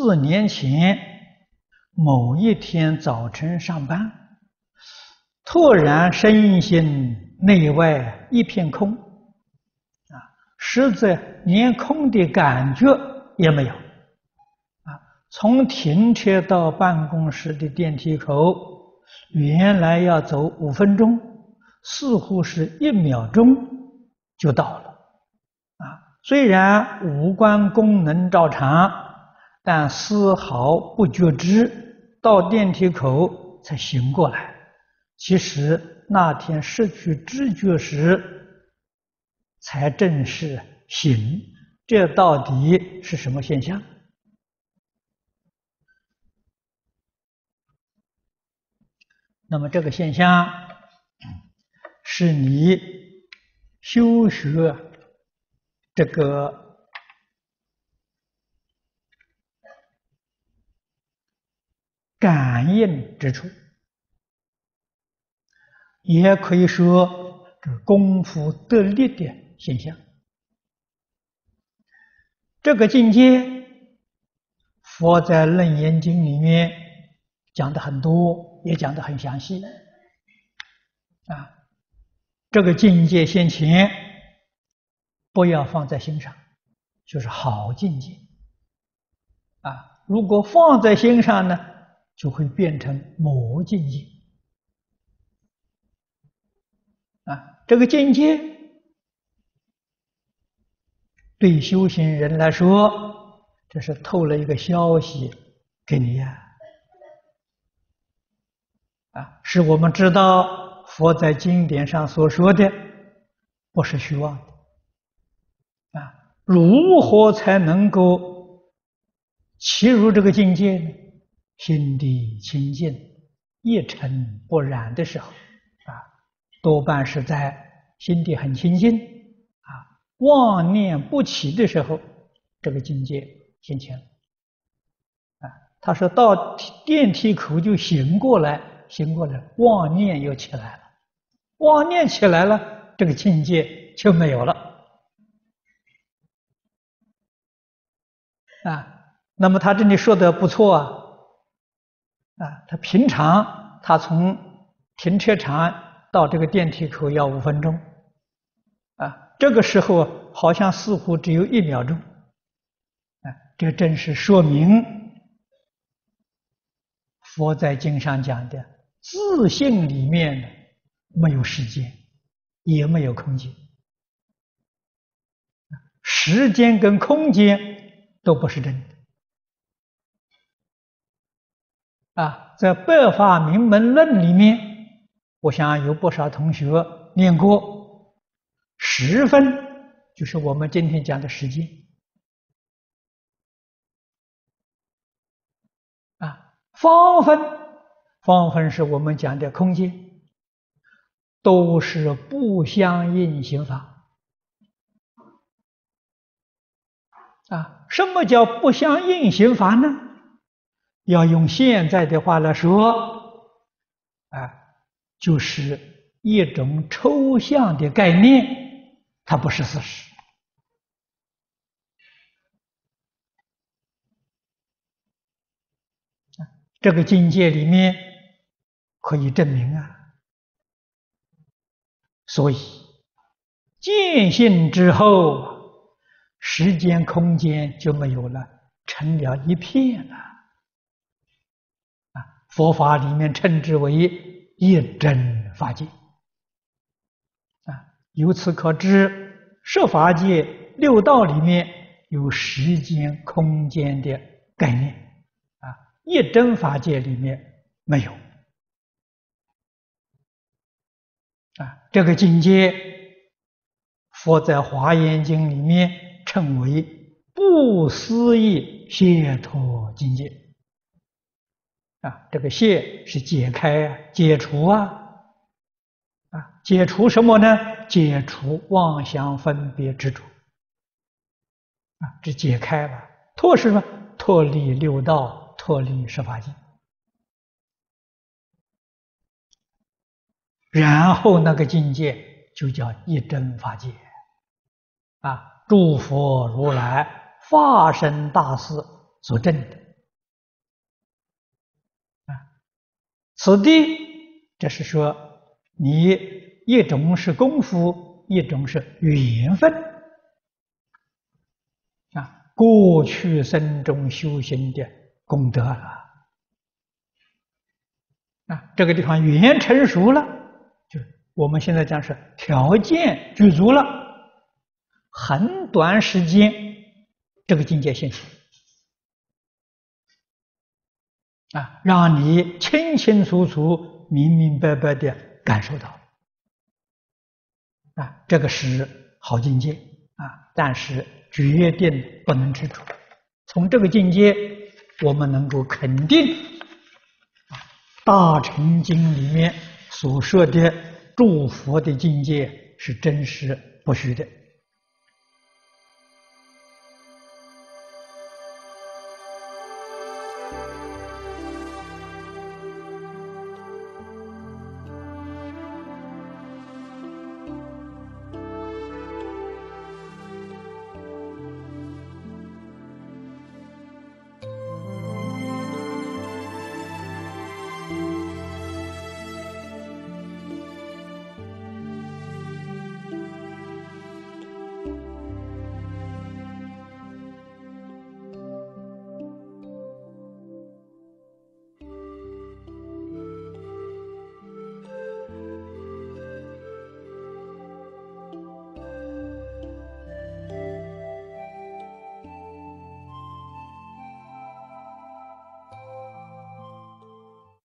四年前某一天早晨上班，突然身心内外一片空，啊，实在连空的感觉也没有，啊，从停车到办公室的电梯口，原来要走五分钟，似乎是一秒钟就到了。啊虽然五官功能照常，但丝毫不觉知，到电梯口才醒过来。其实那天失去知觉时，才正是醒。这到底是什么现象？那么这个现象，是你修学。这个感应之处，也可以说这功夫得力的现象。这个境界，佛在《楞严经》里面讲的很多，也讲的很详细。啊，这个境界先前。不要放在心上，就是好境界啊！如果放在心上呢，就会变成魔境界啊！这个境界对修行人来说，这是透了一个消息给你呀！啊，是我们知道佛在经典上所说的，不是虚妄的。啊，如何才能够契入这个境界呢？心地清净、一尘不染的时候，啊，多半是在心地很清净，啊，妄念不起的时候，这个境界现前。啊，他说到电梯口就醒过来，醒过来，妄念又起来了，妄念起来了，这个境界就没有了。啊，那么他这里说的不错啊，啊，他平常他从停车场到这个电梯口要五分钟，啊，这个时候好像似乎只有一秒钟，啊，这正是说明佛在经上讲的自性里面没有时间，也没有空间，时间跟空间。都不是真的啊！在《白法明门论》里面，我想有不少同学念过，时分就是我们今天讲的时间啊，方分方分是我们讲的空间，都是不相应行法。啊，什么叫不相应行法呢？要用现在的话来说，啊，就是一种抽象的概念，它不是事实。这个境界里面可以证明啊，所以见性之后。时间空间就没有了，成了一片了。佛法里面称之为一真法界。啊，由此可知，十法界六道里面有时间空间的概念，啊，一真法界里面没有。啊，这个境界，佛在《华严经》里面。称为不思议解脱境界啊，这个解是解开啊，解除啊，啊，解除什么呢？解除妄想分别执着啊，这解开了，脱是什么？脱离六道，脱离十法界，然后那个境界就叫一真法界啊。诸佛如来化身大士所证的此地，这是说你一种是功夫，一种是缘分啊，过去生中修行的功德了啊，这个地方缘成熟了，就我们现在讲是条件具足了，很短时间，这个境界现前。啊，让你清清楚楚、明明白白的感受到，啊，这个是好境界啊，但是决定不能执着。从这个境界，我们能够肯定，《大乘经》里面所说的诸佛的境界是真实不虚的。